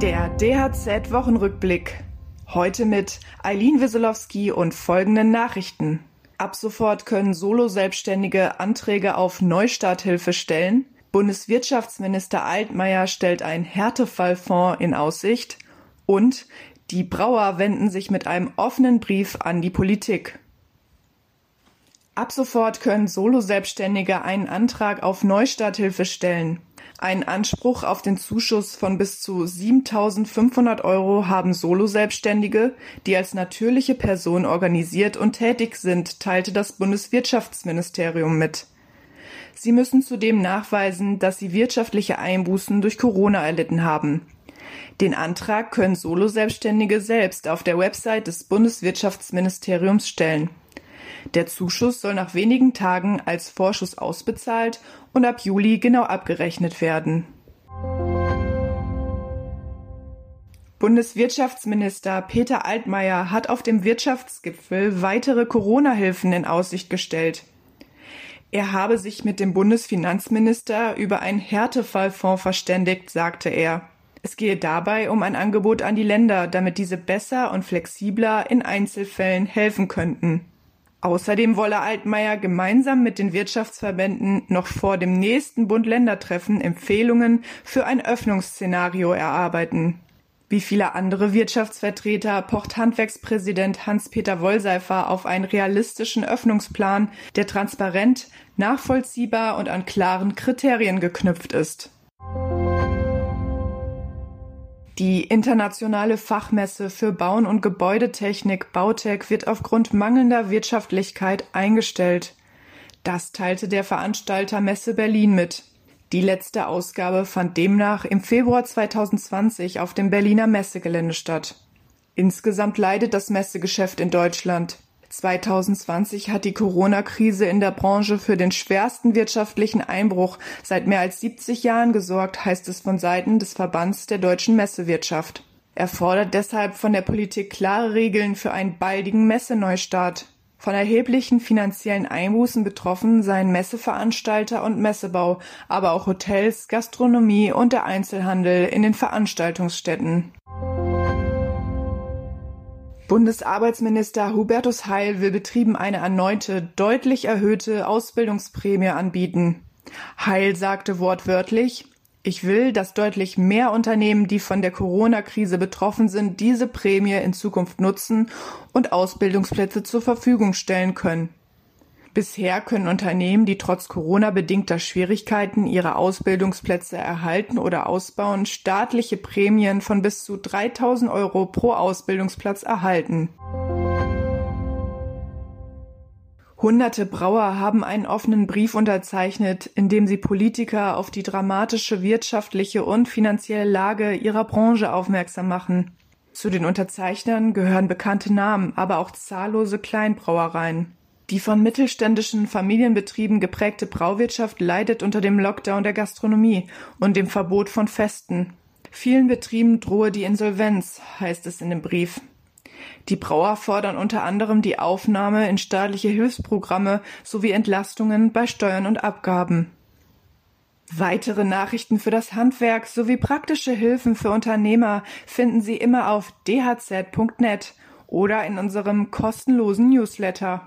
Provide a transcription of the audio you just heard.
Der DHZ-Wochenrückblick. Heute mit Eileen Wieselowski und folgenden Nachrichten. Ab sofort können Solo-Selbstständige Anträge auf Neustarthilfe stellen. Bundeswirtschaftsminister Altmaier stellt einen Härtefallfonds in Aussicht. Und die Brauer wenden sich mit einem offenen Brief an die Politik. Ab sofort können Solo-Selbstständige einen Antrag auf Neustarthilfe stellen. Einen Anspruch auf den Zuschuss von bis zu 7.500 Euro haben Solo-Selbstständige, die als natürliche Person organisiert und tätig sind, teilte das Bundeswirtschaftsministerium mit. Sie müssen zudem nachweisen, dass sie wirtschaftliche Einbußen durch Corona erlitten haben. Den Antrag können Solo-Selbstständige selbst auf der Website des Bundeswirtschaftsministeriums stellen. Der Zuschuss soll nach wenigen Tagen als Vorschuss ausbezahlt und ab Juli genau abgerechnet werden. Bundeswirtschaftsminister Peter Altmaier hat auf dem Wirtschaftsgipfel weitere Corona-Hilfen in Aussicht gestellt. Er habe sich mit dem Bundesfinanzminister über einen Härtefallfonds verständigt, sagte er. Es gehe dabei um ein Angebot an die Länder, damit diese besser und flexibler in Einzelfällen helfen könnten. Außerdem wolle Altmaier gemeinsam mit den Wirtschaftsverbänden noch vor dem nächsten Bund-Länder-Treffen Empfehlungen für ein Öffnungsszenario erarbeiten. Wie viele andere Wirtschaftsvertreter pocht Handwerkspräsident Hans-Peter Wollseifer auf einen realistischen Öffnungsplan, der transparent, nachvollziehbar und an klaren Kriterien geknüpft ist. Die internationale Fachmesse für Bauen und Gebäudetechnik Bautech wird aufgrund mangelnder Wirtschaftlichkeit eingestellt. Das teilte der Veranstalter Messe Berlin mit. Die letzte Ausgabe fand demnach im Februar 2020 auf dem Berliner Messegelände statt. Insgesamt leidet das Messegeschäft in Deutschland. 2020 hat die Corona-Krise in der Branche für den schwersten wirtschaftlichen Einbruch seit mehr als 70 Jahren gesorgt, heißt es von Seiten des Verbands der deutschen Messewirtschaft. Er fordert deshalb von der Politik klare Regeln für einen baldigen Messeneustart. Von erheblichen finanziellen Einbußen betroffen seien Messeveranstalter und Messebau, aber auch Hotels, Gastronomie und der Einzelhandel in den Veranstaltungsstätten. Bundesarbeitsminister Hubertus Heil will Betrieben eine erneute, deutlich erhöhte Ausbildungsprämie anbieten. Heil sagte wortwörtlich, ich will, dass deutlich mehr Unternehmen, die von der Corona-Krise betroffen sind, diese Prämie in Zukunft nutzen und Ausbildungsplätze zur Verfügung stellen können. Bisher können Unternehmen, die trotz Corona-bedingter Schwierigkeiten ihre Ausbildungsplätze erhalten oder ausbauen, staatliche Prämien von bis zu 3000 Euro pro Ausbildungsplatz erhalten. Hunderte Brauer haben einen offenen Brief unterzeichnet, in dem sie Politiker auf die dramatische wirtschaftliche und finanzielle Lage ihrer Branche aufmerksam machen. Zu den Unterzeichnern gehören bekannte Namen, aber auch zahllose Kleinbrauereien. Die von mittelständischen Familienbetrieben geprägte Brauwirtschaft leidet unter dem Lockdown der Gastronomie und dem Verbot von Festen. Vielen Betrieben drohe die Insolvenz, heißt es in dem Brief. Die Brauer fordern unter anderem die Aufnahme in staatliche Hilfsprogramme sowie Entlastungen bei Steuern und Abgaben. Weitere Nachrichten für das Handwerk sowie praktische Hilfen für Unternehmer finden Sie immer auf dhz.net oder in unserem kostenlosen Newsletter.